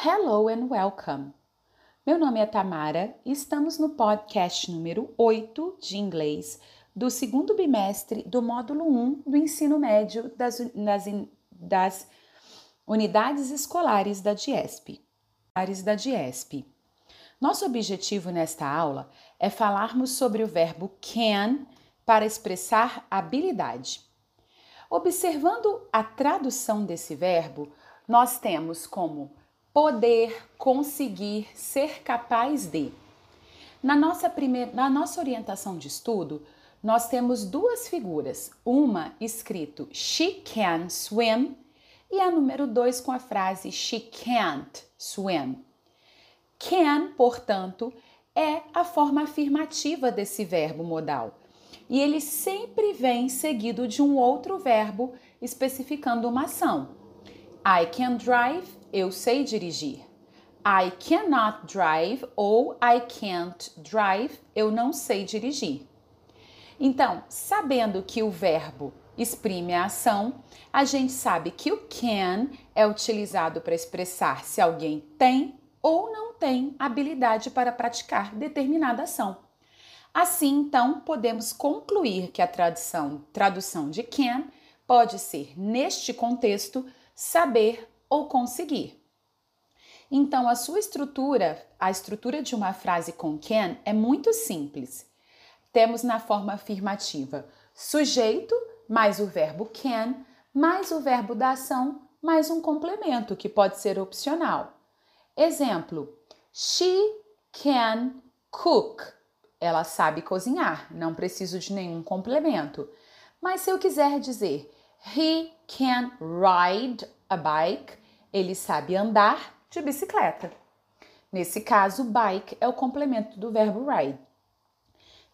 Hello and welcome! Meu nome é Tamara e estamos no podcast número 8 de inglês do segundo bimestre do módulo 1 do ensino médio das, das, unidades escolares da DIESP. Da DIESP. Nosso objetivo nesta aula é falarmos sobre o verbo can para expressar habilidade. Observando a tradução desse verbo, nós temos como poder, conseguir, ser capaz de. Na nossa, primeira, na nossa orientação de estudo, nós temos duas figuras, uma escrito She can swim e a número dois com a frase She can't swim. Can, portanto, é a forma afirmativa desse verbo modal e ele sempre vem seguido de um outro verbo especificando uma ação. I can drive, eu sei dirigir. I cannot drive ou I can't drive, eu não sei dirigir. Então, sabendo que o verbo exprime a ação, a gente sabe que o can é utilizado para expressar se alguém tem ou não tem habilidade para praticar determinada ação. Assim, então, podemos concluir que a tradução, tradução de can pode ser, neste contexto, saber ou conseguir. Então, a sua estrutura, a estrutura de uma frase com can é muito simples. Temos na forma afirmativa sujeito mais o verbo can, mais o verbo da ação, mais um complemento que pode ser opcional. Exemplo: She can cook. Ela sabe cozinhar, não preciso de nenhum complemento. Mas se eu quiser dizer he can ride a bike, ele sabe andar de bicicleta. Nesse caso, bike é o complemento do verbo ride.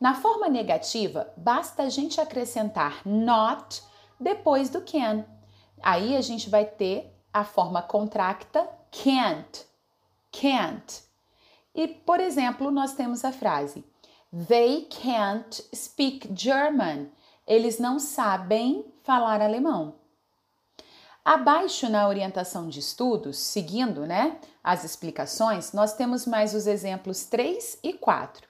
Na forma negativa, basta a gente acrescentar not depois do can. Aí a gente vai ter a forma contracta can't. Can't. E, por exemplo, nós temos a frase They can't speak German. Eles não sabem falar alemão. Abaixo na orientação de estudos, seguindo né, as explicações, nós temos mais os exemplos 3 e 4.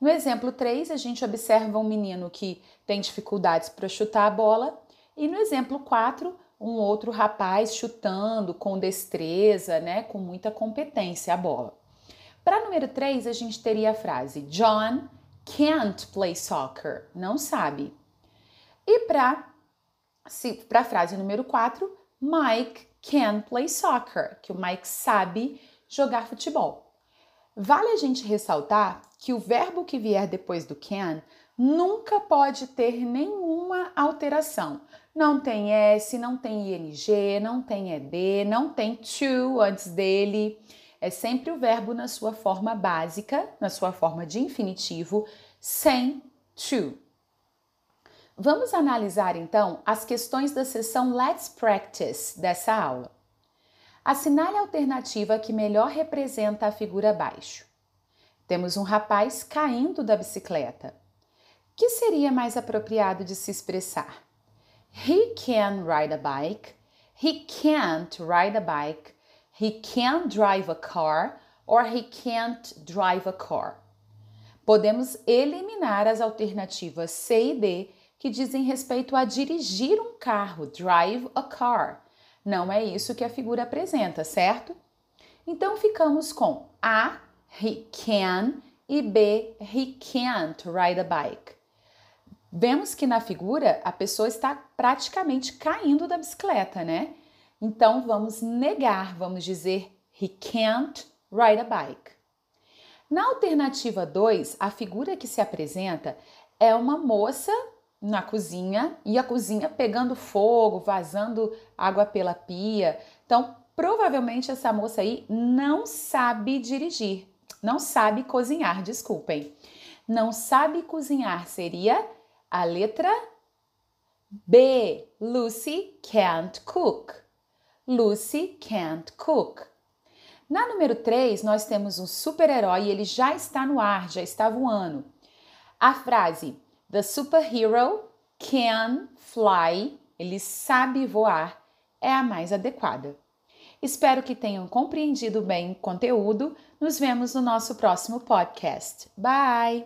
No exemplo 3, a gente observa um menino que tem dificuldades para chutar a bola, e no exemplo 4, um outro rapaz chutando com destreza, né, com muita competência a bola. Para número 3, a gente teria a frase John can't play soccer, não sabe. E para a frase número 4, Mike can play soccer, que o Mike sabe jogar futebol. Vale a gente ressaltar que o verbo que vier depois do can nunca pode ter nenhuma alteração. Não tem S, não tem ING, não tem ED, não tem to antes dele é sempre o verbo na sua forma básica, na sua forma de infinitivo, sem to. Vamos analisar então as questões da seção Let's Practice dessa aula. Assinale a alternativa que melhor representa a figura abaixo. Temos um rapaz caindo da bicicleta. Que seria mais apropriado de se expressar? He can ride a bike. He can't ride a bike. He can't drive a car or he can't drive a car. Podemos eliminar as alternativas C e D que dizem respeito a dirigir um carro, drive a car. Não é isso que a figura apresenta, certo? Então ficamos com A, he can e B, he can't ride a bike. Vemos que na figura a pessoa está praticamente caindo da bicicleta, né? Então vamos negar, vamos dizer he can't ride a bike. Na alternativa 2, a figura que se apresenta é uma moça na cozinha e a cozinha pegando fogo, vazando água pela pia. Então, provavelmente essa moça aí não sabe dirigir, não sabe cozinhar, desculpem. Não sabe cozinhar seria a letra B. Lucy can't cook. Lucy can't cook. Na número 3, nós temos um super-herói e ele já está no ar, já está voando. A frase The superhero can fly, ele sabe voar, é a mais adequada. Espero que tenham compreendido bem o conteúdo. Nos vemos no nosso próximo podcast. Bye!